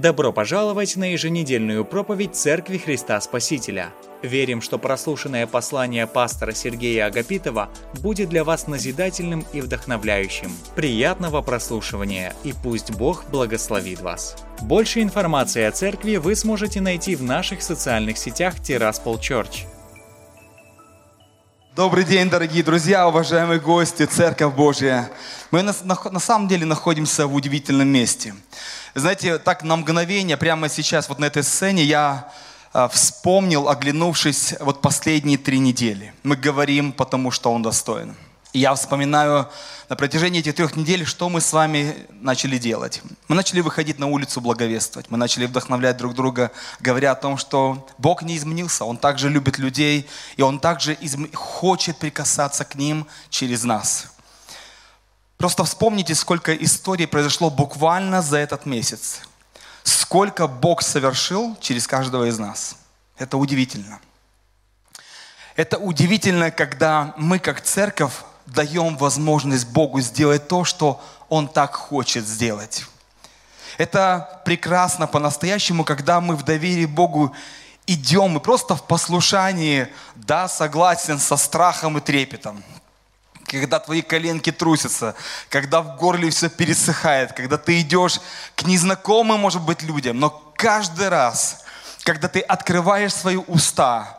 Добро пожаловать на еженедельную проповедь Церкви Христа Спасителя. Верим, что прослушанное послание пастора Сергея Агапитова будет для вас назидательным и вдохновляющим. Приятного прослушивания и пусть Бог благословит вас. Больше информации о церкви вы сможете найти в наших социальных сетях Тираспол Church. Добрый день, дорогие друзья, уважаемые гости, Церковь Божья. Мы на, на, на самом деле находимся в удивительном месте. Знаете, так на мгновение, прямо сейчас вот на этой сцене я э, вспомнил, оглянувшись вот последние три недели. Мы говорим, потому что Он достоин. И я вспоминаю на протяжении этих трех недель, что мы с вами начали делать. Мы начали выходить на улицу благовествовать. Мы начали вдохновлять друг друга, говоря о том, что Бог не изменился. Он также любит людей, и Он также изм... хочет прикасаться к ним через нас. Просто вспомните, сколько историй произошло буквально за этот месяц. Сколько Бог совершил через каждого из нас. Это удивительно. Это удивительно, когда мы как церковь даем возможность Богу сделать то, что Он так хочет сделать. Это прекрасно по-настоящему, когда мы в доверии Богу идем и просто в послушании, да, согласен со страхом и трепетом когда твои коленки трусятся, когда в горле все пересыхает, когда ты идешь к незнакомым, может быть, людям, но каждый раз, когда ты открываешь свои уста,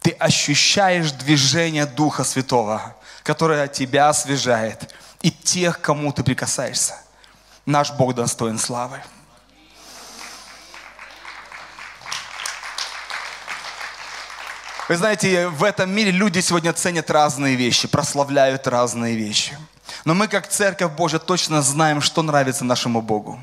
ты ощущаешь движение Духа Святого, которое тебя освежает, и тех, кому ты прикасаешься. Наш Бог достоин славы. Вы знаете, в этом мире люди сегодня ценят разные вещи, прославляют разные вещи. Но мы, как Церковь Божья, точно знаем, что нравится нашему Богу.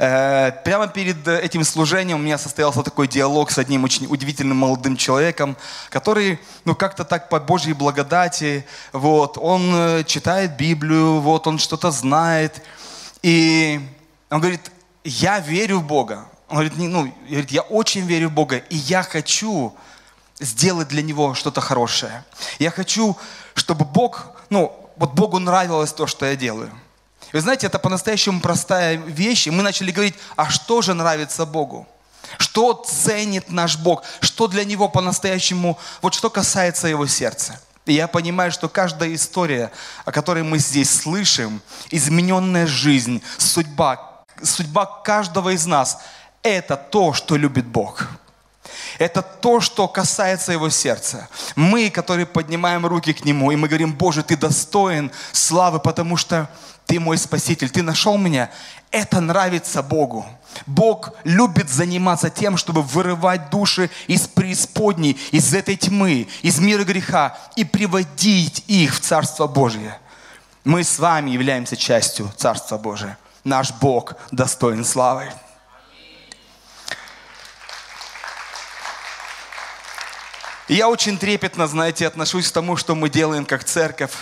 Э, прямо перед этим служением у меня состоялся такой диалог с одним очень удивительным молодым человеком, который, ну, как-то так по Божьей благодати, вот, он э, читает Библию, вот, он что-то знает. И он говорит, я верю в Бога. Он говорит, ну, говорит, я очень верю в Бога, и я хочу, сделать для него что-то хорошее. Я хочу, чтобы Бог, ну, вот Богу нравилось то, что я делаю. Вы знаете, это по-настоящему простая вещь. И мы начали говорить, а что же нравится Богу? Что ценит наш Бог? Что для Него по-настоящему, вот что касается Его сердца? И я понимаю, что каждая история, о которой мы здесь слышим, измененная жизнь, судьба, судьба каждого из нас, это то, что любит Бог. Это то, что касается его сердца. Мы, которые поднимаем руки к нему, и мы говорим, Боже, ты достоин славы, потому что ты мой спаситель, ты нашел меня. Это нравится Богу. Бог любит заниматься тем, чтобы вырывать души из преисподней, из этой тьмы, из мира греха и приводить их в Царство Божье. Мы с вами являемся частью Царства Божия. Наш Бог достоин славы. И я очень трепетно, знаете, отношусь к тому, что мы делаем как церковь.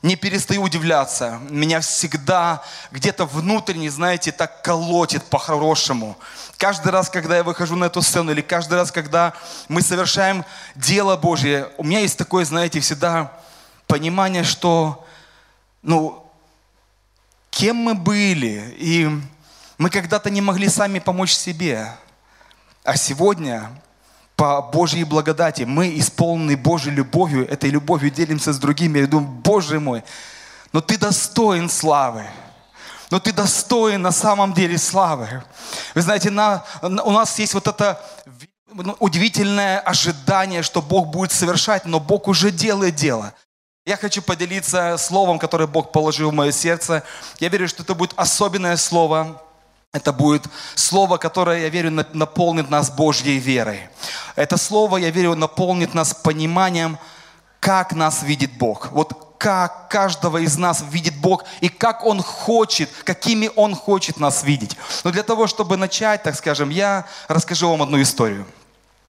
Не перестаю удивляться. Меня всегда где-то внутренне, знаете, так колотит по-хорошему. Каждый раз, когда я выхожу на эту сцену, или каждый раз, когда мы совершаем дело Божье, у меня есть такое, знаете, всегда понимание, что, ну, кем мы были, и мы когда-то не могли сами помочь себе. А сегодня по Божьей благодати. Мы исполнены Божьей любовью, этой любовью делимся с другими. Я думаю, Боже мой, но Ты достоин славы. Но Ты достоин на самом деле славы. Вы знаете, на, у нас есть вот это ну, удивительное ожидание, что Бог будет совершать, но Бог уже делает дело. Я хочу поделиться словом, которое Бог положил в мое сердце. Я верю, что это будет особенное слово, это будет слово, которое, я верю, наполнит нас Божьей верой. Это слово, я верю, наполнит нас пониманием, как нас видит Бог. Вот как каждого из нас видит Бог и как Он хочет, какими Он хочет нас видеть. Но для того, чтобы начать, так скажем, я расскажу вам одну историю.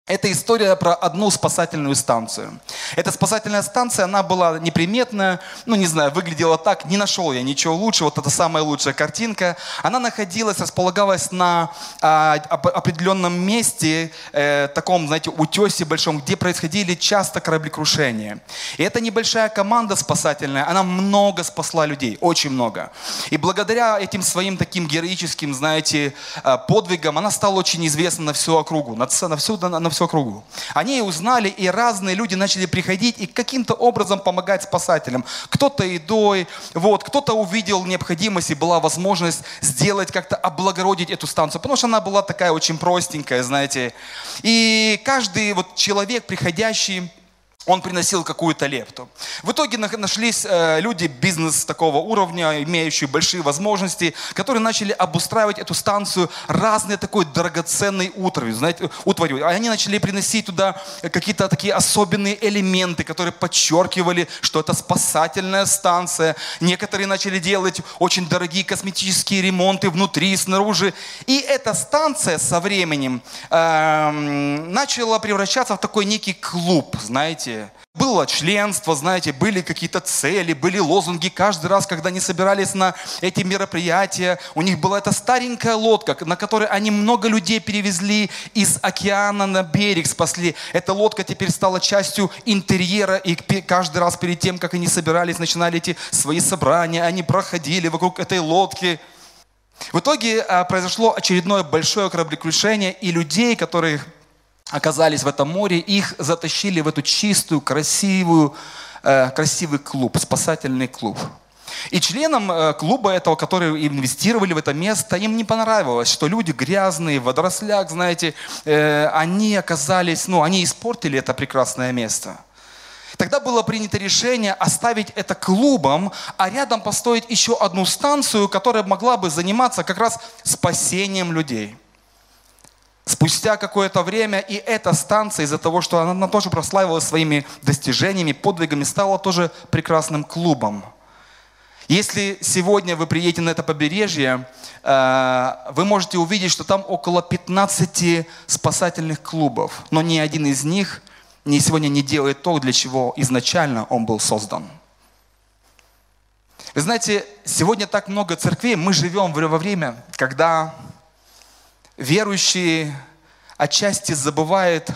Это история про одну спасательную станцию. Эта спасательная станция, она была неприметная, ну не знаю, выглядела так, не нашел я ничего лучше, вот это самая лучшая картинка. Она находилась, располагалась на а, определенном месте, э, таком, знаете, утесе большом, где происходили часто кораблекрушения. И эта небольшая команда спасательная, она много спасла людей, очень много. И благодаря этим своим таким героическим, знаете, э, подвигам, она стала очень известна на всю округу, на, на всю, на, на всю всю округу. Они узнали, и разные люди начали приходить и каким-то образом помогать спасателям. Кто-то едой, вот, кто-то увидел необходимость и была возможность сделать как-то облагородить эту станцию, потому что она была такая очень простенькая, знаете. И каждый вот человек, приходящий, он приносил какую-то лепту. В итоге нашлись э, люди бизнес такого уровня, имеющие большие возможности, которые начали обустраивать эту станцию разной такой драгоценной утварью, знаете, утварью. Они начали приносить туда какие-то такие особенные элементы, которые подчеркивали, что это спасательная станция. Некоторые начали делать очень дорогие косметические ремонты внутри и снаружи. И эта станция со временем э, начала превращаться в такой некий клуб, знаете, было членство, знаете, были какие-то цели, были лозунги. Каждый раз, когда они собирались на эти мероприятия, у них была эта старенькая лодка, на которой они много людей перевезли из океана на берег, спасли. Эта лодка теперь стала частью интерьера, и каждый раз перед тем, как они собирались, начинали эти свои собрания, они проходили вокруг этой лодки. В итоге а, произошло очередное большое кораблекрушение, и людей, которые оказались в этом море, их затащили в эту чистую, красивую, э, красивый клуб, спасательный клуб. И членам э, клуба этого, которые инвестировали в это место, им не понравилось, что люди грязные, в водорослях, знаете, э, они оказались, ну, они испортили это прекрасное место. Тогда было принято решение оставить это клубом, а рядом построить еще одну станцию, которая могла бы заниматься как раз спасением людей. Спустя какое-то время и эта станция, из-за того, что она тоже прославилась своими достижениями, подвигами, стала тоже прекрасным клубом. Если сегодня вы приедете на это побережье, э, вы можете увидеть, что там около 15 спасательных клубов, но ни один из них ни сегодня не делает то, для чего изначально он был создан. Вы знаете, сегодня так много церквей, мы живем во время, когда верующие отчасти забывают,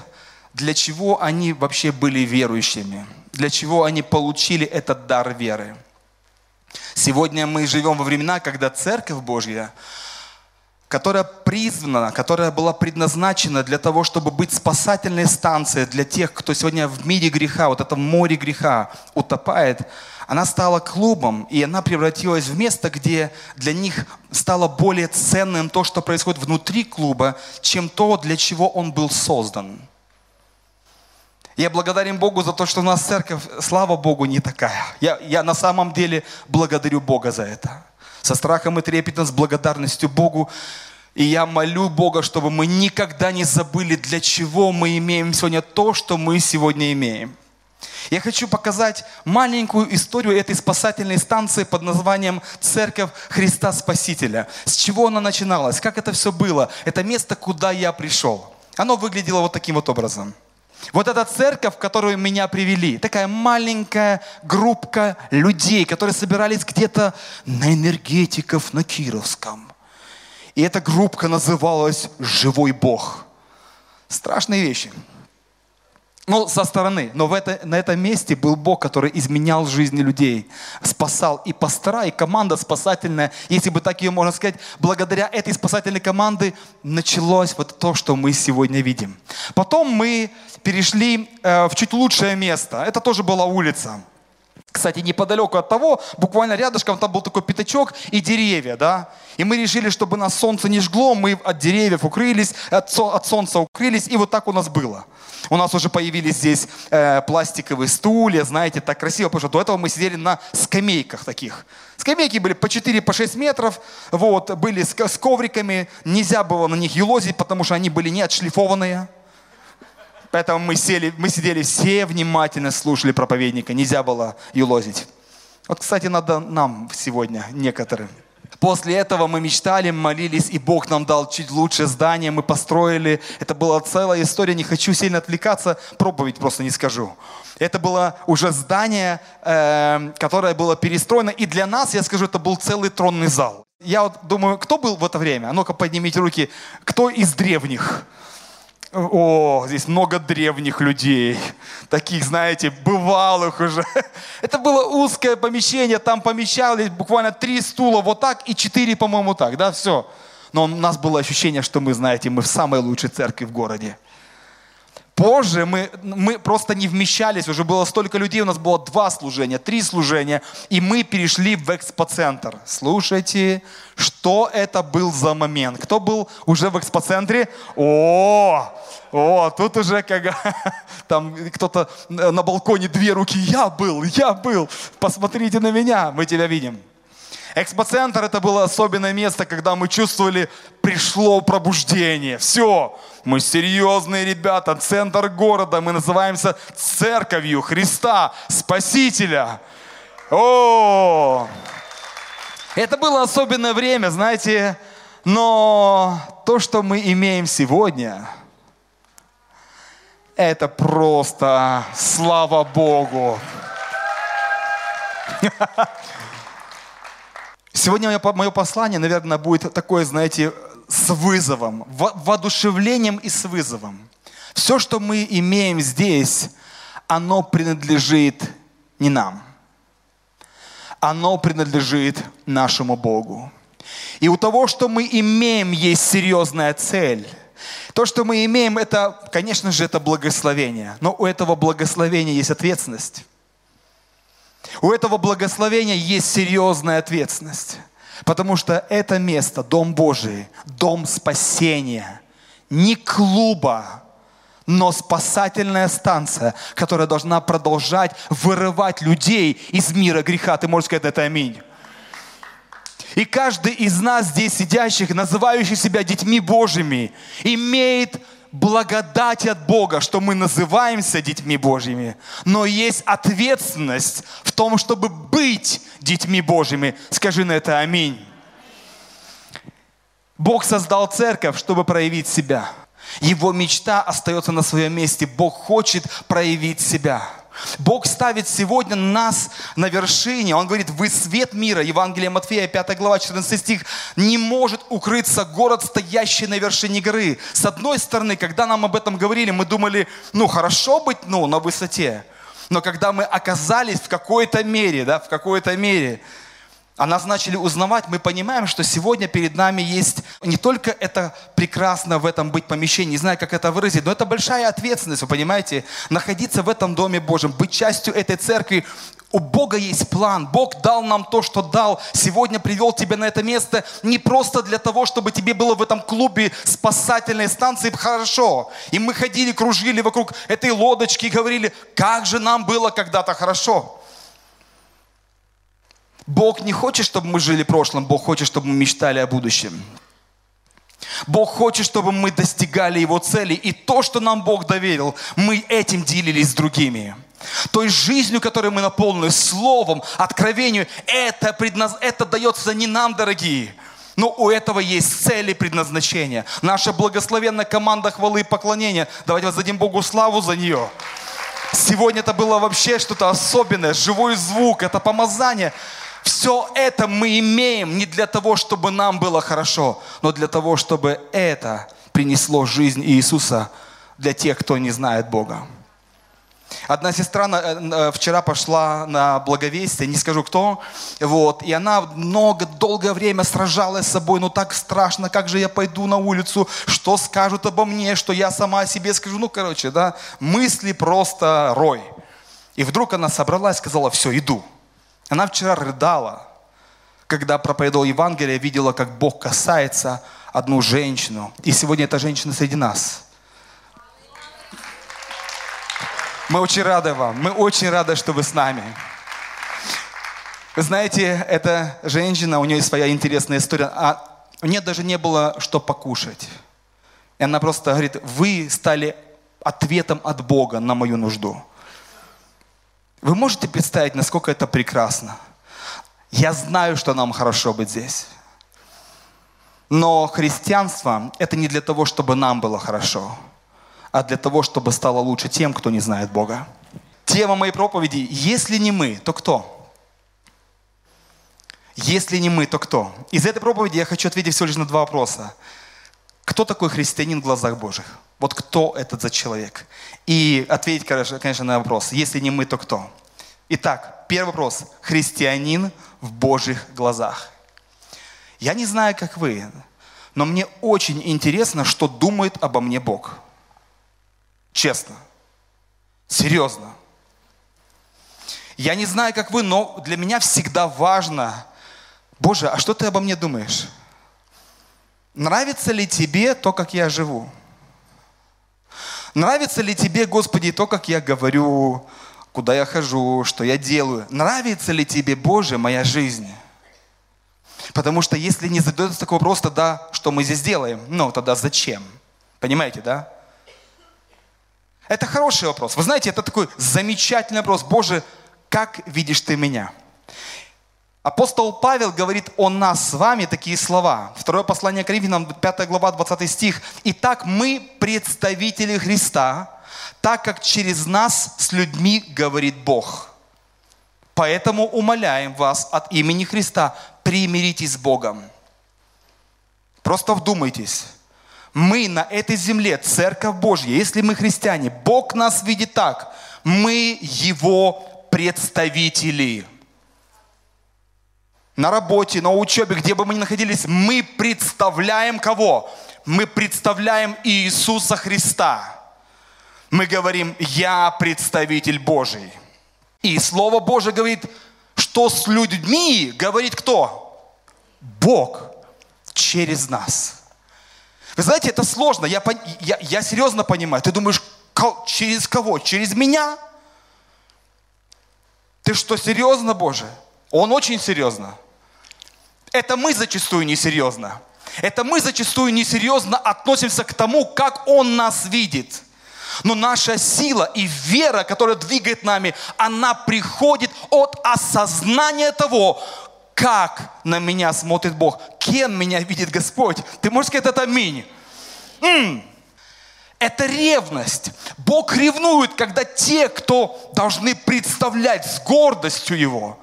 для чего они вообще были верующими, для чего они получили этот дар веры. Сегодня мы живем во времена, когда Церковь Божья, которая призвана, которая была предназначена для того, чтобы быть спасательной станцией для тех, кто сегодня в мире греха, вот этом море греха утопает, она стала клубом, и она превратилась в место, где для них стало более ценным то, что происходит внутри клуба, чем то, для чего он был создан. Я благодарен Богу за то, что у нас церковь, слава Богу, не такая. Я, я на самом деле благодарю Бога за это. Со страхом и трепетом, с благодарностью Богу. И я молю Бога, чтобы мы никогда не забыли, для чего мы имеем сегодня то, что мы сегодня имеем. Я хочу показать маленькую историю этой спасательной станции под названием Церковь Христа Спасителя. С чего она начиналась, как это все было. Это место, куда я пришел. Оно выглядело вот таким вот образом. Вот эта церковь, в которую меня привели, такая маленькая группка людей, которые собирались где-то на энергетиков на Кировском. И эта группка называлась «Живой Бог». Страшные вещи. Ну, со стороны. Но в это, на этом месте был Бог, который изменял жизни людей, спасал. И пастора, и команда спасательная, если бы так ее можно сказать, благодаря этой спасательной команды началось вот то, что мы сегодня видим. Потом мы перешли э, в чуть лучшее место. Это тоже была улица. Кстати, неподалеку от того, буквально рядышком, там был такой пятачок и деревья, да. И мы решили, чтобы нас солнце не жгло, мы от деревьев укрылись, от, солнца укрылись, и вот так у нас было. У нас уже появились здесь э, пластиковые стулья, знаете, так красиво, потому что до этого мы сидели на скамейках таких. Скамейки были по 4-6 по метров, вот, были с, с ковриками, нельзя было на них елозить, потому что они были не отшлифованные. Поэтому мы, сели, мы сидели все внимательно, слушали проповедника, нельзя было елозить. Вот, кстати, надо нам сегодня некоторым. После этого мы мечтали, молились, и Бог нам дал чуть лучшее здание, мы построили. Это была целая история, не хочу сильно отвлекаться, проповедь просто не скажу. Это было уже здание, э, которое было перестроено, и для нас, я скажу, это был целый тронный зал. Я вот думаю, кто был в это время? А ну-ка поднимите руки. Кто из древних? О, здесь много древних людей, таких, знаете, бывалых уже. Это было узкое помещение, там помещались буквально три стула вот так и четыре, по-моему, так, да, все. Но у нас было ощущение, что мы, знаете, мы в самой лучшей церкви в городе. Позже мы, мы просто не вмещались, уже было столько людей, у нас было два служения, три служения, и мы перешли в экспоцентр. Слушайте, что это был за момент? Кто был уже в экспоцентре? О, о, тут уже как там кто-то на балконе две руки. Я был, я был. Посмотрите на меня, мы тебя видим. Экспоцентр это было особенное место, когда мы чувствовали, пришло пробуждение. Все, мы серьезные ребята, центр города, мы называемся церковью Христа, Спасителя. О, это было особенное время, знаете, но то, что мы имеем сегодня, это просто слава Богу. Сегодня мое послание, наверное, будет такое, знаете, с вызовом, воодушевлением и с вызовом. Все, что мы имеем здесь, оно принадлежит не нам. Оно принадлежит нашему Богу. И у того, что мы имеем, есть серьезная цель. То, что мы имеем, это, конечно же, это благословение. Но у этого благословения есть ответственность. У этого благословения есть серьезная ответственность. Потому что это место, Дом Божий, Дом спасения, не клуба, но спасательная станция, которая должна продолжать вырывать людей из мира греха. Ты можешь сказать это аминь. И каждый из нас здесь сидящих, называющих себя детьми Божьими, имеет благодать от Бога, что мы называемся детьми Божьими, но есть ответственность в том, чтобы быть детьми Божьими. Скажи на это аминь. Бог создал церковь, чтобы проявить себя. Его мечта остается на своем месте. Бог хочет проявить себя. Бог ставит сегодня нас на вершине. Он говорит, вы свет мира. Евангелие Матфея, 5 глава, 14 стих. Не может укрыться город, стоящий на вершине горы. С одной стороны, когда нам об этом говорили, мы думали, ну хорошо быть ну, на высоте. Но когда мы оказались в какой-то мере, да, в какой-то мере, а нас начали узнавать, мы понимаем, что сегодня перед нами есть не только это прекрасно в этом быть помещении, не знаю, как это выразить, но это большая ответственность, вы понимаете, находиться в этом Доме Божьем, быть частью этой церкви. У Бога есть план. Бог дал нам то, что дал. Сегодня привел тебя на это место не просто для того, чтобы тебе было в этом клубе спасательной станции хорошо. И мы ходили, кружили вокруг этой лодочки и говорили, как же нам было когда-то хорошо. Бог не хочет, чтобы мы жили прошлым, Бог хочет, чтобы мы мечтали о будущем. Бог хочет, чтобы мы достигали Его цели. И то, что нам Бог доверил, мы этим делились с другими. Той жизнью, которой мы наполнены, словом, откровению, это, предназ... это дается не нам, дорогие. Но у этого есть цели предназначения. Наша благословенная команда хвалы и поклонения. Давайте воздадим Богу славу за нее. Сегодня это было вообще что-то особенное. Живой звук, это помазание. Все это мы имеем не для того, чтобы нам было хорошо, но для того, чтобы это принесло жизнь Иисуса для тех, кто не знает Бога. Одна сестра э, э, вчера пошла на благовестие, не скажу кто, вот, и она много, долгое время сражалась с собой, ну так страшно, как же я пойду на улицу, что скажут обо мне, что я сама о себе скажу, ну короче, да, мысли просто рой. И вдруг она собралась, сказала, все, иду. Она вчера рыдала, когда проповедовал Евангелие, видела, как Бог касается одну женщину. И сегодня эта женщина среди нас. Мы очень рады вам. Мы очень рады, что вы с нами. Вы знаете, эта женщина, у нее есть своя интересная история. А у нее даже не было что покушать. И она просто говорит, вы стали ответом от Бога на мою нужду. Вы можете представить, насколько это прекрасно? Я знаю, что нам хорошо быть здесь. Но христианство – это не для того, чтобы нам было хорошо, а для того, чтобы стало лучше тем, кто не знает Бога. Тема моей проповеди – «Если не мы, то кто?» Если не мы, то кто? Из этой проповеди я хочу ответить всего лишь на два вопроса. Кто такой христианин в глазах Божьих? Вот кто этот за человек? И ответить, конечно, на вопрос. Если не мы, то кто? Итак, первый вопрос. Христианин в Божьих глазах. Я не знаю, как вы, но мне очень интересно, что думает обо мне Бог. Честно. Серьезно. Я не знаю, как вы, но для меня всегда важно, Боже, а что ты обо мне думаешь? Нравится ли тебе то, как я живу? Нравится ли тебе, Господи, то, как я говорю, куда я хожу, что я делаю? Нравится ли тебе, Боже, моя жизнь? Потому что если не задается такой вопрос, тогда что мы здесь делаем? Ну, тогда зачем? Понимаете, да? Это хороший вопрос. Вы знаете, это такой замечательный вопрос. Боже, как видишь ты меня? Апостол Павел говорит о нас с вами такие слова. Второе послание к Римлянам, 5 глава, 20 стих. «Итак, мы представители Христа, так как через нас с людьми говорит Бог. Поэтому умоляем вас от имени Христа, примиритесь с Богом». Просто вдумайтесь. Мы на этой земле, Церковь Божья, если мы христиане, Бог нас видит так. Мы Его представители – на работе, на учебе, где бы мы ни находились, мы представляем кого? Мы представляем Иисуса Христа. Мы говорим, я представитель Божий. И Слово Божие говорит, что с людьми говорит кто? Бог через нас. Вы знаете, это сложно. Я, я, я серьезно понимаю. Ты думаешь, через кого? Через меня? Ты что, серьезно, Боже? Он очень серьезно. Это мы зачастую несерьезно. Это мы зачастую несерьезно относимся к тому, как Он нас видит. Но наша сила и вера, которая двигает нами, она приходит от осознания того, как на меня смотрит Бог, кем меня видит Господь. Ты можешь сказать это аминь? М-м. Это ревность. Бог ревнует, когда те, кто должны представлять с гордостью Его –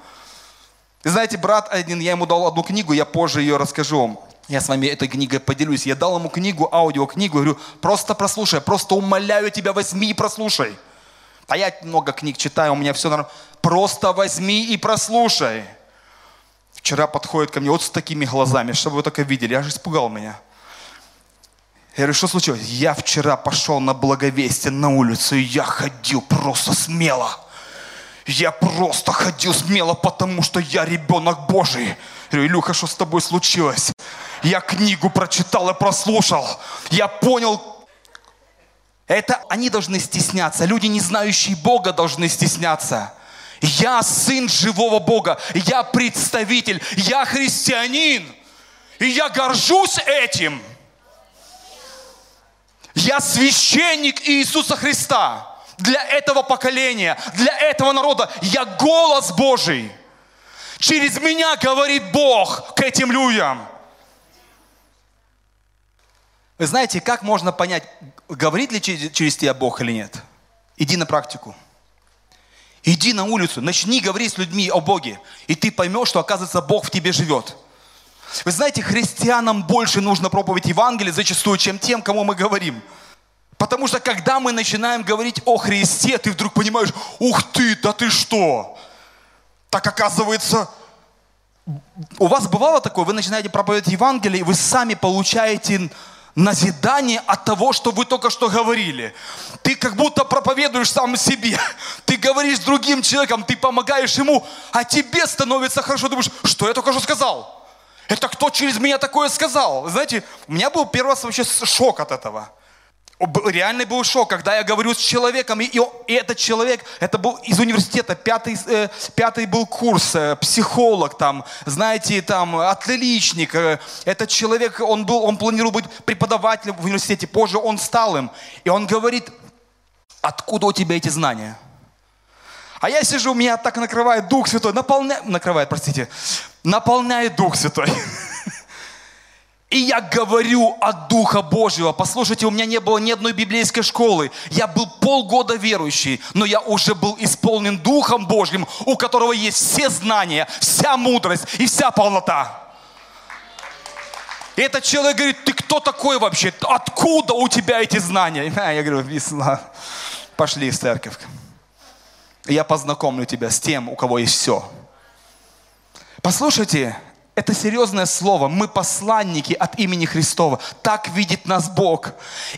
знаете, брат один, я ему дал одну книгу, я позже ее расскажу вам. Я с вами этой книгой поделюсь. Я дал ему книгу, аудиокнигу, говорю, просто прослушай, просто умоляю тебя, возьми и прослушай. А я много книг читаю, у меня все нормально. Просто возьми и прослушай. Вчера подходит ко мне вот с такими глазами, чтобы вы только видели, аж испугал меня. Я говорю, что случилось? Я вчера пошел на благовестие на улицу, и я ходил просто смело. Я просто ходил смело, потому что я ребенок Божий. Говорю, Илюха, что с тобой случилось? Я книгу прочитал и прослушал. Я понял, это они должны стесняться. Люди, не знающие Бога, должны стесняться. Я сын живого Бога. Я представитель. Я христианин. И я горжусь этим. Я священник Иисуса Христа для этого поколения, для этого народа. Я голос Божий. Через меня говорит Бог к этим людям. Вы знаете, как можно понять, говорит ли через тебя Бог или нет? Иди на практику. Иди на улицу, начни говорить с людьми о Боге, и ты поймешь, что, оказывается, Бог в тебе живет. Вы знаете, христианам больше нужно проповедь Евангелия зачастую, чем тем, кому мы говорим. Потому что когда мы начинаем говорить о Христе, ты вдруг понимаешь, ух ты, да ты что? Так оказывается, у вас бывало такое, вы начинаете проповедовать Евангелие, и вы сами получаете назидание от того, что вы только что говорили. Ты как будто проповедуешь сам себе. Ты говоришь другим человеком, ты помогаешь ему, а тебе становится хорошо. Думаешь, что я только что сказал? Это кто через меня такое сказал? Знаете, у меня был первый раз вообще шок от этого реальный был шок, когда я говорю с человеком, и, и этот человек, это был из университета, пятый, э, пятый был курс, э, психолог там, знаете, там, отличник. Э, этот человек, он, был, он планировал быть преподавателем в университете, позже он стал им. И он говорит, откуда у тебя эти знания? А я сижу, меня так накрывает Дух Святой, наполняет, накрывает, простите, наполняет Дух Святой. И я говорю от Духа Божьего. Послушайте, у меня не было ни одной библейской школы. Я был полгода верующий, но я уже был исполнен Духом Божьим, у которого есть все знания, вся мудрость и вся полнота. И этот человек говорит, ты кто такой вообще? Откуда у тебя эти знания? Я говорю, весна, пошли в церковь. Я познакомлю тебя с тем, у кого есть все. Послушайте, это серьезное слово. Мы посланники от имени Христова. Так видит нас Бог.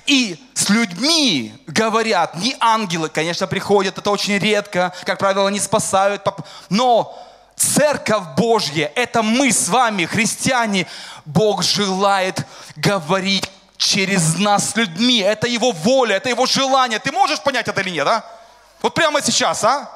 И с людьми говорят, не ангелы, конечно, приходят, это очень редко, как правило, они спасают, но Церковь Божья, это мы с вами, христиане. Бог желает говорить через нас с людьми. Это Его воля, это Его желание. Ты можешь понять это или нет, а? Вот прямо сейчас, а?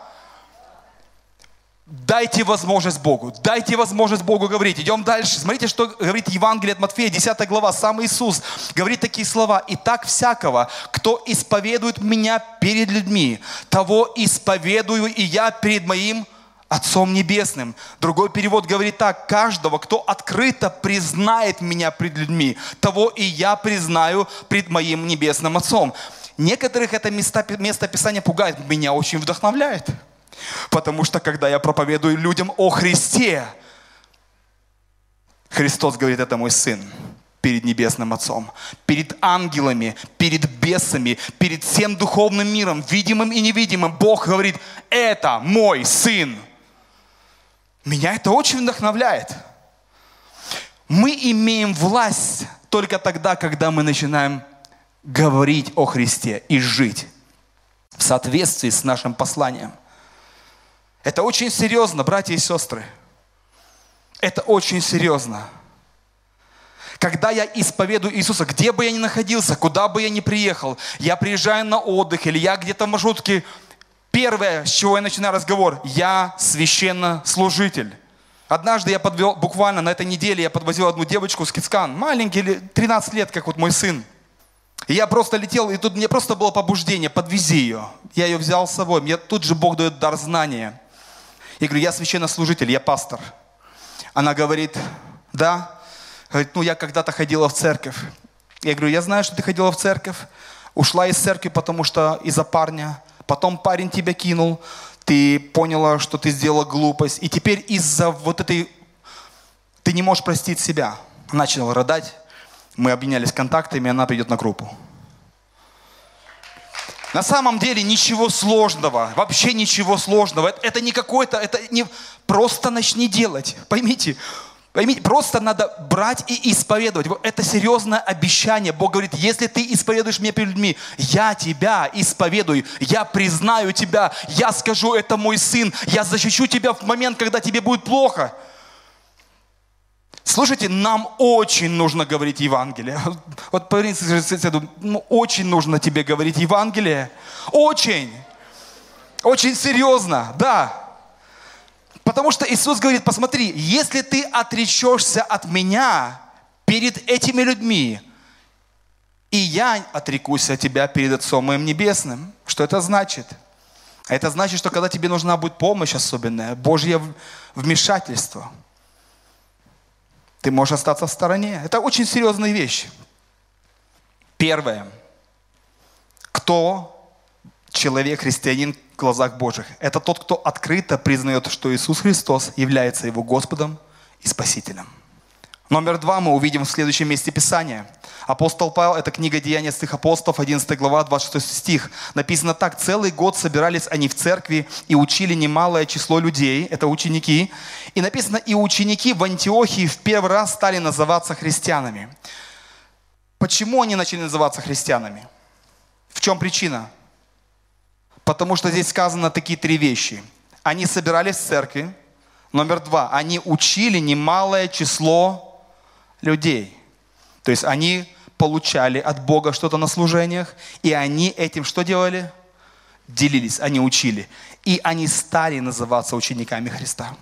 Дайте возможность Богу, дайте возможность Богу говорить. Идем дальше. Смотрите, что говорит Евангелие от Матфея, 10 глава. Сам Иисус говорит такие слова. «И так всякого, кто исповедует Меня перед людьми, того исповедую и Я перед Моим Отцом Небесным». Другой перевод говорит так. «Каждого, кто открыто признает Меня пред людьми, того и Я признаю пред Моим Небесным Отцом». Некоторых это место, место Писания пугает, меня очень вдохновляет. Потому что когда я проповедую людям о Христе, Христос говорит, это мой сын перед Небесным Отцом, перед ангелами, перед бесами, перед всем духовным миром, видимым и невидимым. Бог говорит, это мой сын. Меня это очень вдохновляет. Мы имеем власть только тогда, когда мы начинаем говорить о Христе и жить в соответствии с нашим посланием – это очень серьезно, братья и сестры. Это очень серьезно. Когда я исповедую Иисуса, где бы я ни находился, куда бы я ни приехал, я приезжаю на отдых или я где-то в маршрутке, первое, с чего я начинаю разговор, я священнослужитель. Однажды я подвел, буквально на этой неделе я подвозил одну девочку с Кицкан, маленький, 13 лет, как вот мой сын. И я просто летел, и тут мне просто было побуждение, подвези ее. Я ее взял с собой, мне тут же Бог дает дар знания. Я говорю, я священнослужитель, я пастор. Она говорит, да. Говорит, ну я когда-то ходила в церковь. Я говорю, я знаю, что ты ходила в церковь. Ушла из церкви, потому что из-за парня. Потом парень тебя кинул. Ты поняла, что ты сделала глупость. И теперь из-за вот этой... Ты не можешь простить себя. Начала рыдать. Мы обменялись контактами, она придет на группу. На самом деле ничего сложного, вообще ничего сложного. Это, это не какое-то, это не просто начни делать. Поймите, поймите, просто надо брать и исповедовать. Это серьезное обещание. Бог говорит, если ты исповедуешь меня перед людьми, я тебя исповедую, я признаю тебя, я скажу, это мой сын, я защищу тебя в момент, когда тебе будет плохо. Слушайте, нам очень нужно говорить Евангелие. Вот поверните соседу, ну, очень нужно тебе говорить Евангелие. Очень. Очень серьезно, да. Потому что Иисус говорит, посмотри, если ты отречешься от меня перед этими людьми, и я отрекусь от тебя перед Отцом моим Небесным. Что это значит? Это значит, что когда тебе нужна будет помощь особенная, Божье вмешательство – ты можешь остаться в стороне. Это очень серьезная вещь. Первое. Кто человек, христианин в глазах Божьих? Это тот, кто открыто признает, что Иисус Христос является его Господом и Спасителем. Номер два мы увидим в следующем месте Писания. Апостол Павел, это книга Деяния святых апостолов, 11 глава, 26 стих. Написано так, целый год собирались они в церкви и учили немалое число людей, это ученики. И написано, и ученики в Антиохии в первый раз стали называться христианами. Почему они начали называться христианами? В чем причина? Потому что здесь сказано такие три вещи. Они собирались в церкви. Номер два, они учили немалое число людей. То есть они получали от Бога что-то на служениях, и они этим что делали? Делились, они учили. И они стали называться учениками Христа.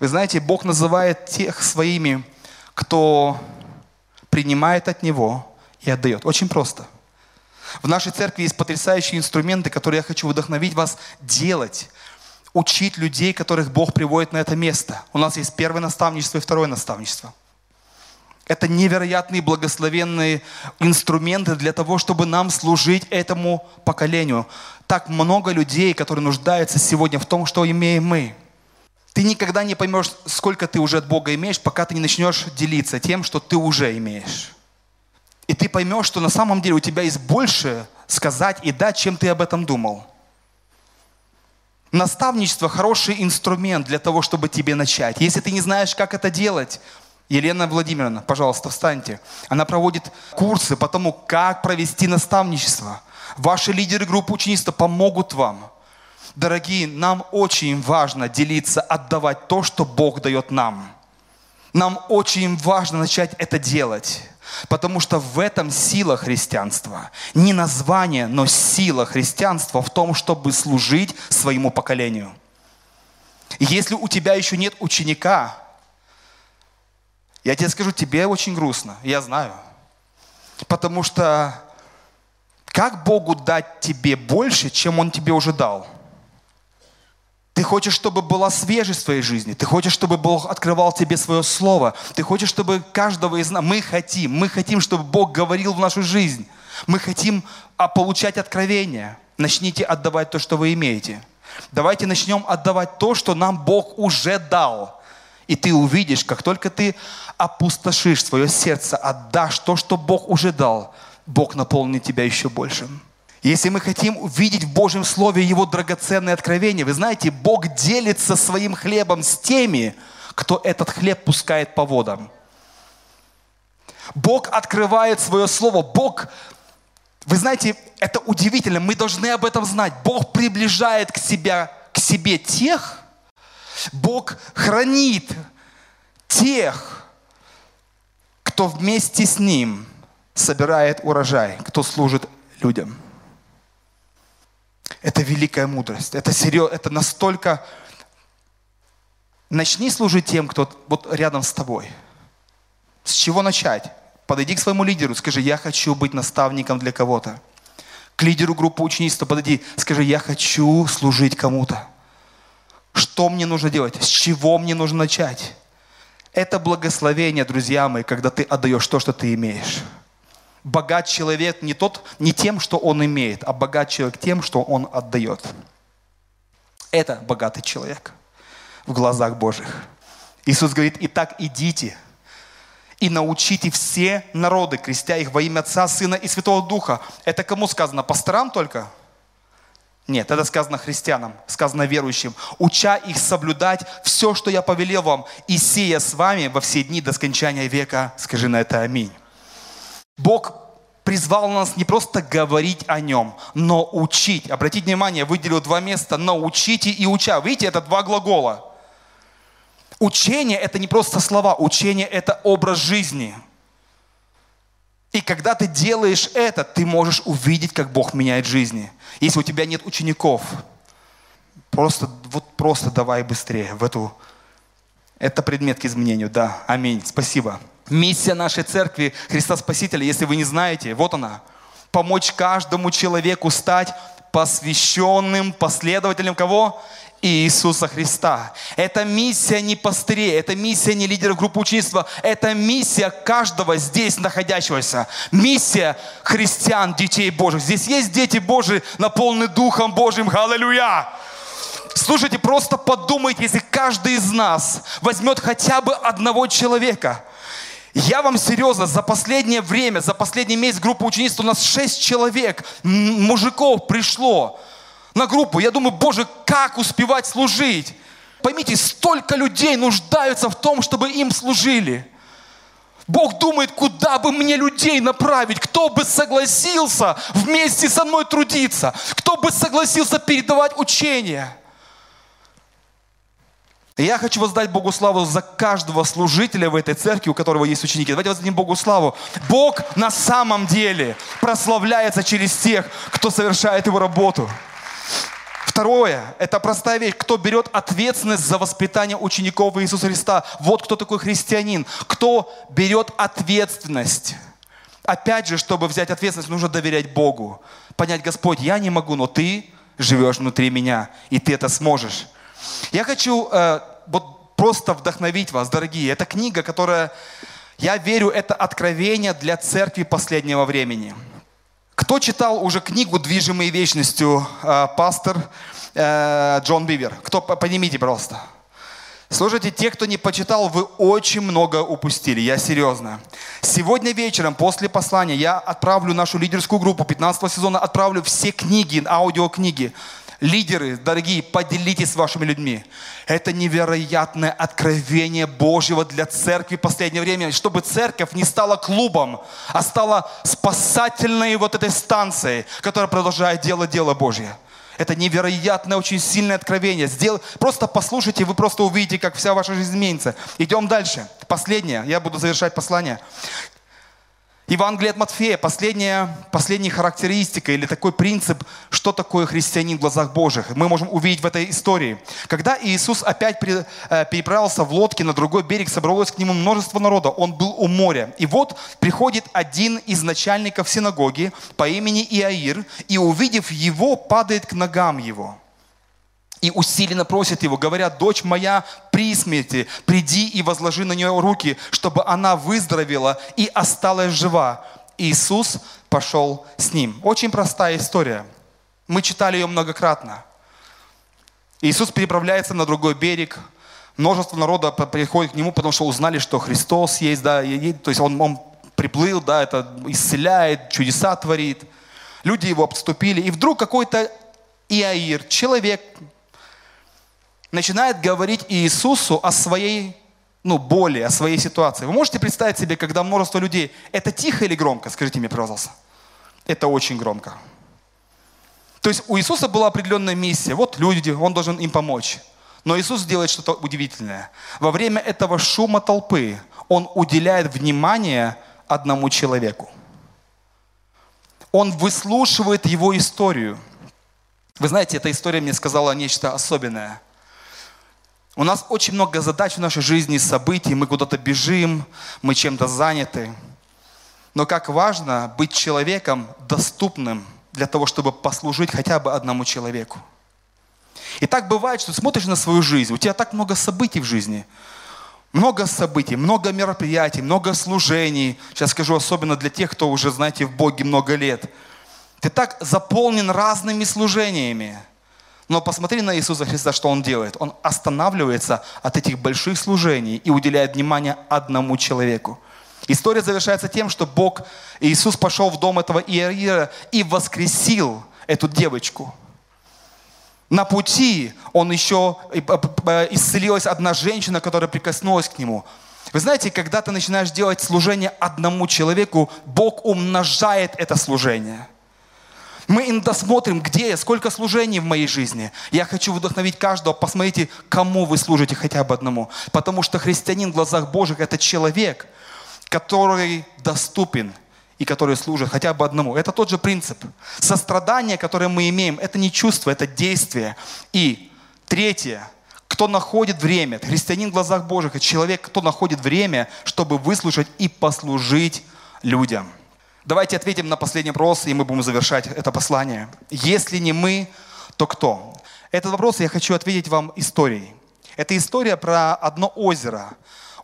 Вы знаете, Бог называет тех своими, кто принимает от Него и отдает. Очень просто. В нашей церкви есть потрясающие инструменты, которые я хочу вдохновить вас делать. Учить людей, которых Бог приводит на это место. У нас есть первое наставничество и второе наставничество – Это невероятные благословенные инструменты для того, чтобы нам служить этому поколению. Так много людей, которые нуждаются сегодня в том, что имеем мы. Ты никогда не поймешь, сколько ты уже от Бога имеешь, пока ты не начнешь делиться тем, что ты уже имеешь. И ты поймешь, что на самом деле у тебя есть больше сказать и дать, чем ты об этом думал. Наставничество – хороший инструмент для того, чтобы тебе начать. Если ты не знаешь, как это делать, Елена Владимировна, пожалуйста, встаньте. Она проводит курсы по тому, как провести наставничество. Ваши лидеры группы ученичества помогут вам. Дорогие, нам очень важно делиться, отдавать то, что Бог дает нам. Нам очень важно начать это делать. Потому что в этом сила христианства. Не название, но сила христианства в том, чтобы служить своему поколению. Если у тебя еще нет ученика, я тебе скажу, тебе очень грустно, я знаю. Потому что как Богу дать тебе больше, чем Он тебе уже дал? Ты хочешь, чтобы была свежесть в твоей жизни. Ты хочешь, чтобы Бог открывал тебе свое слово. Ты хочешь, чтобы каждого из нас... Мы хотим. Мы хотим, чтобы Бог говорил в нашу жизнь. Мы хотим а, получать откровения. Начните отдавать то, что вы имеете. Давайте начнем отдавать то, что нам Бог уже дал. И ты увидишь, как только ты опустошишь свое сердце, отдашь то, что Бог уже дал, Бог наполнит тебя еще больше. Если мы хотим увидеть в Божьем Слове Его драгоценное откровение, вы знаете, Бог делится своим хлебом с теми, кто этот хлеб пускает по водам. Бог открывает свое Слово. Бог, вы знаете, это удивительно, мы должны об этом знать. Бог приближает к, себя, к себе тех, Бог хранит тех, кто вместе с Ним собирает урожай, кто служит людям. Это великая мудрость. Это серьезно, это настолько... Начни служить тем, кто вот рядом с тобой. С чего начать? Подойди к своему лидеру, скажи, я хочу быть наставником для кого-то. К лидеру группы ученичества подойди, скажи, я хочу служить кому-то. Что мне нужно делать? С чего мне нужно начать? Это благословение, друзья мои, когда ты отдаешь то, что ты имеешь. Богат человек не, тот, не тем, что он имеет, а богат человек тем, что он отдает. Это богатый человек в глазах Божьих. Иисус говорит, итак, идите и научите все народы, крестя их во имя Отца, Сына и Святого Духа. Это кому сказано? Пасторам только? Нет, это сказано христианам, сказано верующим. Уча их соблюдать все, что я повелел вам, и сея с вами во все дни до скончания века. Скажи на это аминь. Бог призвал нас не просто говорить о нем, но учить. Обратите внимание, выделил два места. Научите и уча. Видите, это два глагола. Учение – это не просто слова. Учение – это образ жизни. И когда ты делаешь это, ты можешь увидеть, как Бог меняет жизни. Если у тебя нет учеников, просто, вот просто давай быстрее в эту... Это предмет к изменению, да. Аминь. Спасибо. Миссия нашей церкви Христа Спасителя, если вы не знаете, вот она. Помочь каждому человеку стать посвященным последователем кого? Иисуса Христа. Это миссия не пастырей, это миссия не лидеров группы ученичества, это миссия каждого здесь находящегося. Миссия христиан, детей Божьих. Здесь есть дети Божьи, наполнены Духом Божьим. Аллилуйя! Слушайте, просто подумайте, если каждый из нас возьмет хотя бы одного человека. Я вам серьезно, за последнее время, за последний месяц группа ученичества у нас шесть человек, мужиков пришло на группу. Я думаю, Боже, как успевать служить? Поймите, столько людей нуждаются в том, чтобы им служили. Бог думает, куда бы мне людей направить, кто бы согласился вместе со мной трудиться, кто бы согласился передавать учения. я хочу воздать Богу славу за каждого служителя в этой церкви, у которого есть ученики. Давайте воздадим Богу славу. Бог на самом деле прославляется через тех, кто совершает его работу. Второе, это простая вещь. Кто берет ответственность за воспитание учеников Иисуса Христа? Вот кто такой христианин. Кто берет ответственность? Опять же, чтобы взять ответственность, нужно доверять Богу. Понять, Господь, я не могу, но Ты живешь внутри меня, и Ты это сможешь. Я хочу э, вот просто вдохновить вас, дорогие. Это книга, которая Я верю, это откровение для церкви последнего времени. Кто читал уже книгу «Движимые вечностью» э, пастор э, Джон Бивер? Кто, поднимите, пожалуйста. Слушайте, те, кто не почитал, вы очень много упустили, я серьезно. Сегодня вечером, после послания, я отправлю нашу лидерскую группу 15 сезона, отправлю все книги, аудиокниги. Лидеры, дорогие, поделитесь с вашими людьми. Это невероятное откровение Божьего для церкви в последнее время, чтобы церковь не стала клубом, а стала спасательной вот этой станцией, которая продолжает делать дело Божье. Это невероятное, очень сильное откровение. Сдел... Просто послушайте, вы просто увидите, как вся ваша жизнь изменится. Идем дальше. Последнее. Я буду завершать послание. Евангелие от Матфея, последняя, последняя характеристика или такой принцип, что такое христианин в глазах Божьих, мы можем увидеть в этой истории. Когда Иисус опять э, переправился в лодке на другой берег, собралось к нему множество народа, он был у моря. И вот приходит один из начальников синагоги по имени Иаир, и увидев его, падает к ногам его и усиленно просят его, говорят, дочь моя при смерти, приди и возложи на нее руки, чтобы она выздоровела и осталась жива. Иисус пошел с ним. Очень простая история. Мы читали ее многократно. Иисус переправляется на другой берег, множество народа приходит к нему, потому что узнали, что Христос есть, да, то есть он, он приплыл, да, это исцеляет, чудеса творит. Люди его обступили, и вдруг какой-то Иаир, человек, начинает говорить Иисусу о своей ну, боли, о своей ситуации. Вы можете представить себе, когда множество людей, это тихо или громко? Скажите мне, пожалуйста. Это очень громко. То есть у Иисуса была определенная миссия. Вот люди, Он должен им помочь. Но Иисус делает что-то удивительное. Во время этого шума толпы Он уделяет внимание одному человеку. Он выслушивает его историю. Вы знаете, эта история мне сказала нечто особенное – у нас очень много задач в нашей жизни, событий, мы куда-то бежим, мы чем-то заняты. Но как важно быть человеком доступным для того, чтобы послужить хотя бы одному человеку. И так бывает, что смотришь на свою жизнь, у тебя так много событий в жизни, много событий, много мероприятий, много служений. Сейчас скажу особенно для тех, кто уже, знаете, в Боге много лет. Ты так заполнен разными служениями – но посмотри на Иисуса Христа, что Он делает. Он останавливается от этих больших служений и уделяет внимание одному человеку. История завершается тем, что Бог, Иисус пошел в дом этого Иерира и воскресил эту девочку. На пути он еще исцелилась одна женщина, которая прикоснулась к нему. Вы знаете, когда ты начинаешь делать служение одному человеку, Бог умножает это служение – мы иногда смотрим, где я, сколько служений в моей жизни. Я хочу вдохновить каждого. Посмотрите, кому вы служите хотя бы одному. Потому что христианин в глазах Божьих – это человек, который доступен и который служит хотя бы одному. Это тот же принцип. Сострадание, которое мы имеем, это не чувство, это действие. И третье, кто находит время, христианин в глазах Божьих, это человек, кто находит время, чтобы выслушать и послужить людям – Давайте ответим на последний вопрос, и мы будем завершать это послание. Если не мы, то кто? Этот вопрос я хочу ответить вам историей. Это история про одно озеро.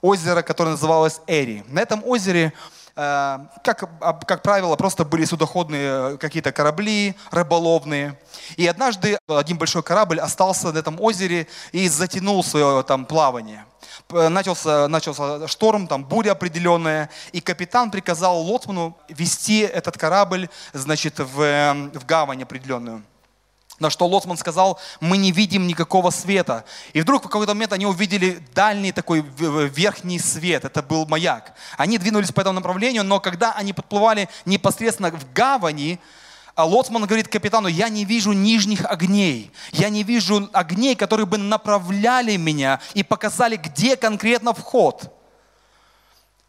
Озеро, которое называлось Эри. На этом озере э, как, как правило, просто были судоходные какие-то корабли рыболовные. И однажды один большой корабль остался на этом озере и затянул свое там плавание начался, начался шторм, там буря определенная, и капитан приказал лоцману вести этот корабль, значит, в, в гавань определенную. На что Лоцман сказал, мы не видим никакого света. И вдруг в какой-то момент они увидели дальний такой верхний свет, это был маяк. Они двинулись по этому направлению, но когда они подплывали непосредственно в гавани, Лоцман говорит капитану, я не вижу нижних огней. Я не вижу огней, которые бы направляли меня и показали, где конкретно вход.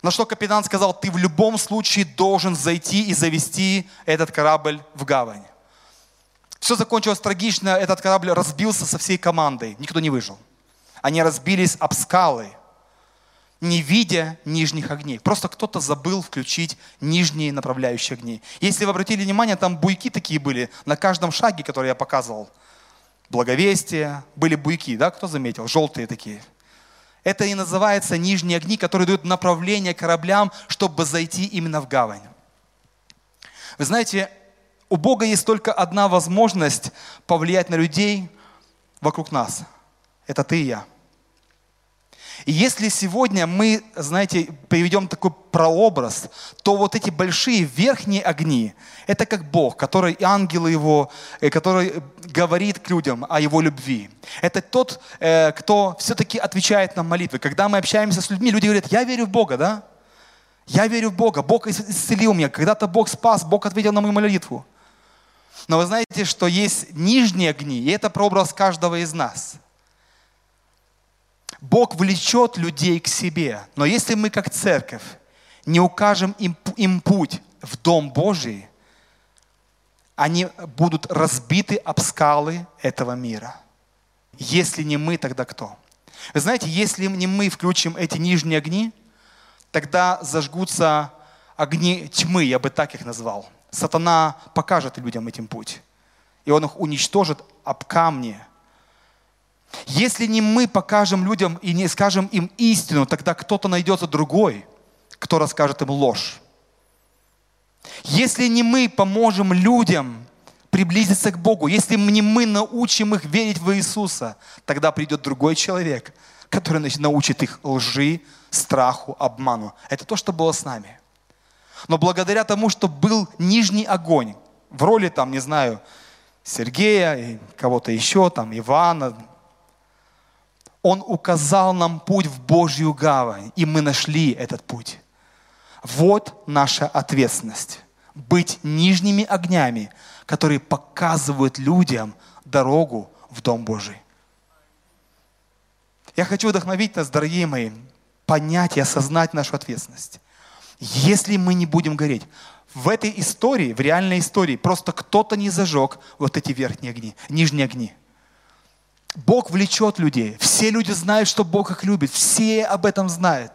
На что капитан сказал, ты в любом случае должен зайти и завести этот корабль в гавань. Все закончилось трагично, этот корабль разбился со всей командой, никто не выжил. Они разбились об скалы – не видя нижних огней. Просто кто-то забыл включить нижние направляющие огни. Если вы обратили внимание, там буйки такие были на каждом шаге, который я показывал. Благовестие, были буйки, да, кто заметил? Желтые такие. Это и называется нижние огни, которые дают направление кораблям, чтобы зайти именно в гавань. Вы знаете, у Бога есть только одна возможность повлиять на людей вокруг нас. Это ты и я. И если сегодня мы, знаете, приведем такой прообраз, то вот эти большие верхние огни, это как Бог, который ангелы его, э, который говорит к людям о его любви. Это тот, э, кто все-таки отвечает на молитвы. Когда мы общаемся с людьми, люди говорят, я верю в Бога, да? Я верю в Бога, Бог исцелил меня, когда-то Бог спас, Бог ответил на мою молитву. Но вы знаете, что есть нижние огни, и это прообраз каждого из нас – Бог влечет людей к себе. Но если мы как церковь не укажем им, им путь в Дом Божий, они будут разбиты об скалы этого мира. Если не мы, тогда кто? Вы знаете, если не мы включим эти нижние огни, тогда зажгутся огни тьмы, я бы так их назвал. Сатана покажет людям этим путь. И он их уничтожит об камни – если не мы покажем людям и не скажем им истину, тогда кто-то найдется другой, кто расскажет им ложь. Если не мы поможем людям приблизиться к Богу, если не мы научим их верить в Иисуса, тогда придет другой человек, который научит их лжи, страху, обману. Это то, что было с нами. Но благодаря тому, что был нижний огонь, в роли там, не знаю, Сергея и кого-то еще, там, Ивана, он указал нам путь в Божью гавань, и мы нашли этот путь. Вот наша ответственность. Быть нижними огнями, которые показывают людям дорогу в Дом Божий. Я хочу вдохновить нас, дорогие мои, понять и осознать нашу ответственность. Если мы не будем гореть, в этой истории, в реальной истории, просто кто-то не зажег вот эти верхние огни, нижние огни – Бог влечет людей. Все люди знают, что Бог их любит. Все об этом знают.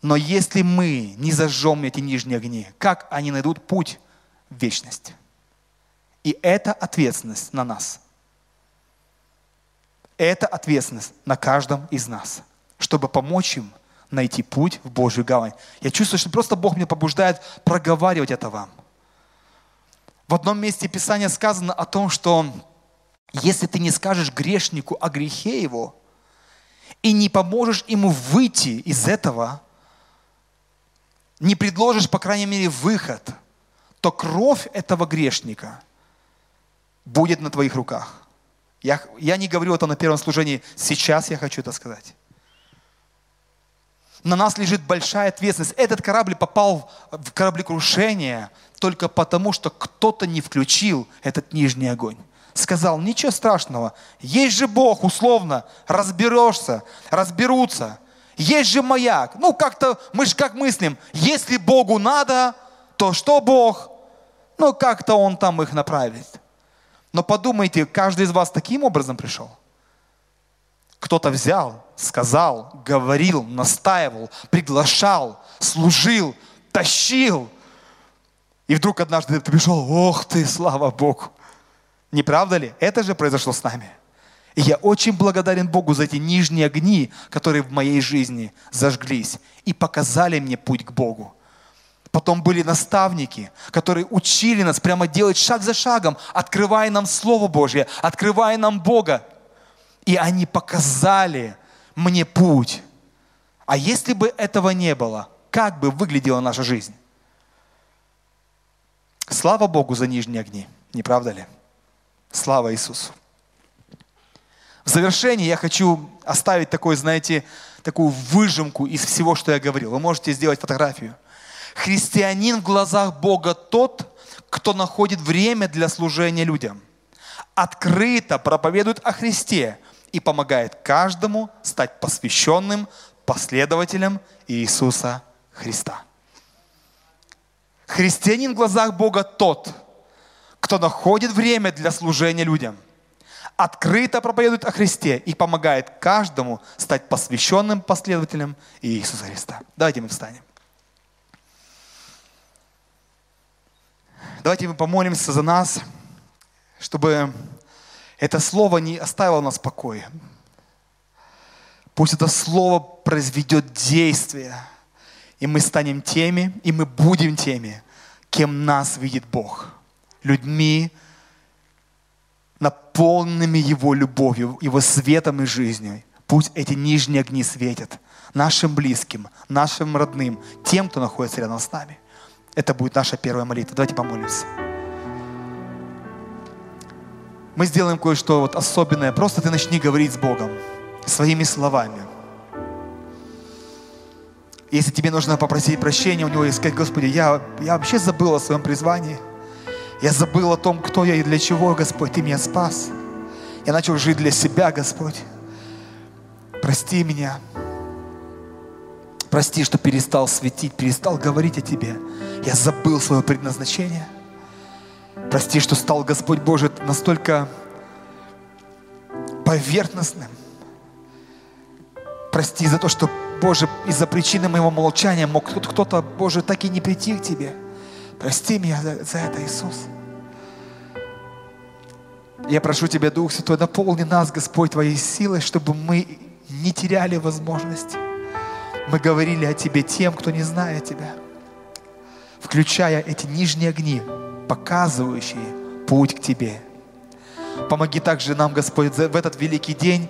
Но если мы не зажжем эти нижние огни, как они найдут путь в вечность? И это ответственность на нас. Это ответственность на каждом из нас, чтобы помочь им найти путь в Божью гавань. Я чувствую, что просто Бог меня побуждает проговаривать это вам. В одном месте Писания сказано о том, что если ты не скажешь грешнику о грехе его и не поможешь ему выйти из этого, не предложишь, по крайней мере, выход, то кровь этого грешника будет на твоих руках. Я, я не говорю это на первом служении, сейчас я хочу это сказать. На нас лежит большая ответственность. Этот корабль попал в кораблекрушение только потому, что кто-то не включил этот нижний огонь. Сказал, ничего страшного, есть же Бог, условно, разберешься, разберутся. Есть же маяк. Ну, как-то, мы же как мыслим, если Богу надо, то что Бог? Ну, как-то Он там их направит. Но подумайте, каждый из вас таким образом пришел. Кто-то взял, сказал, говорил, настаивал, приглашал, служил, тащил. И вдруг однажды ты пришел, ох ты, слава Богу. Не правда ли? Это же произошло с нами. И я очень благодарен Богу за эти нижние огни, которые в моей жизни зажглись и показали мне путь к Богу. Потом были наставники, которые учили нас прямо делать шаг за шагом, открывая нам Слово Божье, открывая нам Бога. И они показали мне путь. А если бы этого не было, как бы выглядела наша жизнь? Слава Богу за нижние огни, не правда ли? Слава Иисусу. В завершении я хочу оставить такой, знаете, такую выжимку из всего, что я говорил. Вы можете сделать фотографию. Христианин в глазах Бога тот, кто находит время для служения людям. Открыто проповедует о Христе, и помогает каждому стать посвященным последователем Иисуса Христа. Христианин в глазах Бога тот, кто находит время для служения людям, открыто проповедует о Христе и помогает каждому стать посвященным последователем Иисуса Христа. Давайте мы встанем. Давайте мы помолимся за нас, чтобы это слово не оставило нас в покое. Пусть это слово произведет действие. И мы станем теми, и мы будем теми, кем нас видит Бог. Людьми, наполненными Его любовью, Его светом и жизнью. Пусть эти нижние огни светят нашим близким, нашим родным, тем, кто находится рядом с нами. Это будет наша первая молитва. Давайте помолимся. Мы сделаем кое-что вот особенное. Просто ты начни говорить с Богом своими словами. Если тебе нужно попросить прощения у Него и сказать, Господи, я, я вообще забыл о своем призвании. Я забыл о том, кто я и для чего, Господь, Ты меня спас. Я начал жить для себя, Господь. Прости меня. Прости, что перестал светить, перестал говорить о Тебе. Я забыл свое предназначение. Прости, что стал Господь Божий настолько поверхностным. Прости за то, что, Боже, из-за причины моего молчания мог кто-то, Боже, так и не прийти к Тебе. Прости меня за, за это, Иисус. Я прошу Тебя, Дух Святой, наполни нас, Господь, Твоей силой, чтобы мы не теряли возможности. Мы говорили о Тебе тем, кто не знает Тебя, включая эти нижние огни, показывающие путь к Тебе. Помоги также нам, Господь, в этот великий день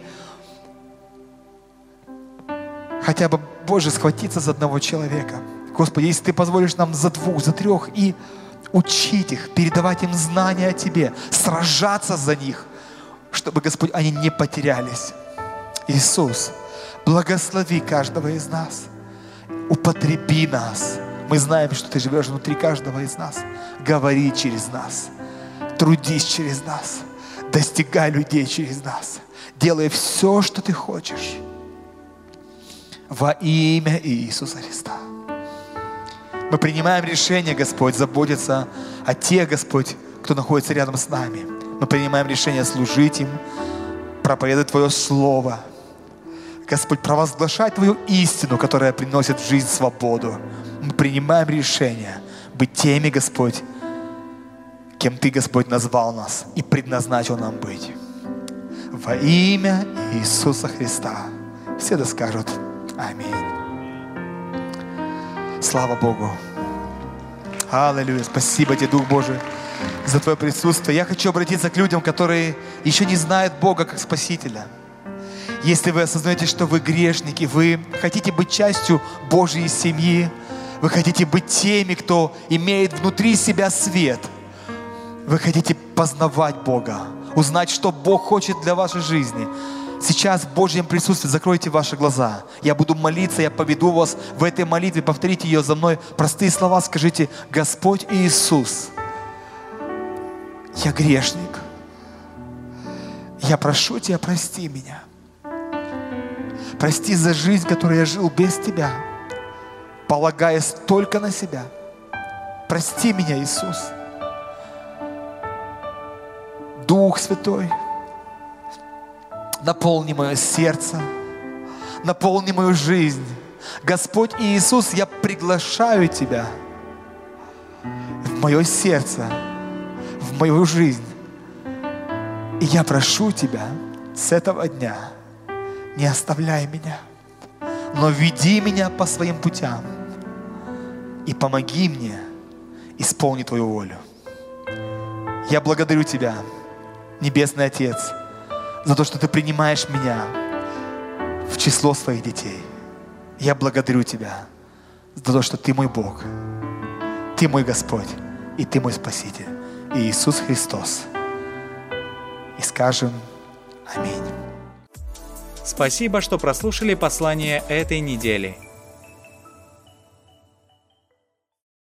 хотя бы, Боже, схватиться за одного человека. Господи, если Ты позволишь нам за двух, за трех и учить их, передавать им знания о Тебе, сражаться за них, чтобы, Господь, они не потерялись. Иисус, благослови каждого из нас, употреби нас. Мы знаем, что Ты живешь внутри каждого из нас. Говори через нас, трудись через нас, достигай людей через нас. Делай все, что Ты хочешь. Во имя Иисуса Христа. Мы принимаем решение, Господь, заботиться о тех, Господь, кто находится рядом с нами. Мы принимаем решение служить им, проповедовать Твое Слово. Господь, провозглашать Твою истину, которая приносит в жизнь свободу. Мы принимаем решение быть теми, Господь, кем Ты, Господь, назвал нас и предназначил нам быть. Во имя Иисуса Христа. Все да скажут Аминь. Слава Богу. Аллилуйя. Спасибо тебе, Дух Божий, за Твое присутствие. Я хочу обратиться к людям, которые еще не знают Бога как Спасителя. Если вы осознаете, что вы грешники, вы хотите быть частью Божьей семьи, вы хотите быть теми, кто имеет внутри себя свет, вы хотите познавать Бога, узнать, что Бог хочет для вашей жизни – Сейчас в Божьем присутствии закройте ваши глаза. Я буду молиться, я поведу вас в этой молитве. Повторите ее за мной. Простые слова скажите, Господь Иисус, я грешник. Я прошу Тебя, прости меня. Прости за жизнь, которую я жил без Тебя, полагаясь только на себя. Прости меня, Иисус. Дух Святой, наполни мое сердце, наполни мою жизнь. Господь Иисус, я приглашаю Тебя в мое сердце, в мою жизнь. И я прошу Тебя с этого дня, не оставляй меня, но веди меня по своим путям и помоги мне исполнить Твою волю. Я благодарю Тебя, Небесный Отец, за то, что Ты принимаешь меня в число своих детей. Я благодарю Тебя за то, что Ты мой Бог, Ты мой Господь и Ты мой Спаситель, Иисус Христос. И скажем Аминь. Спасибо, что прослушали послание этой недели.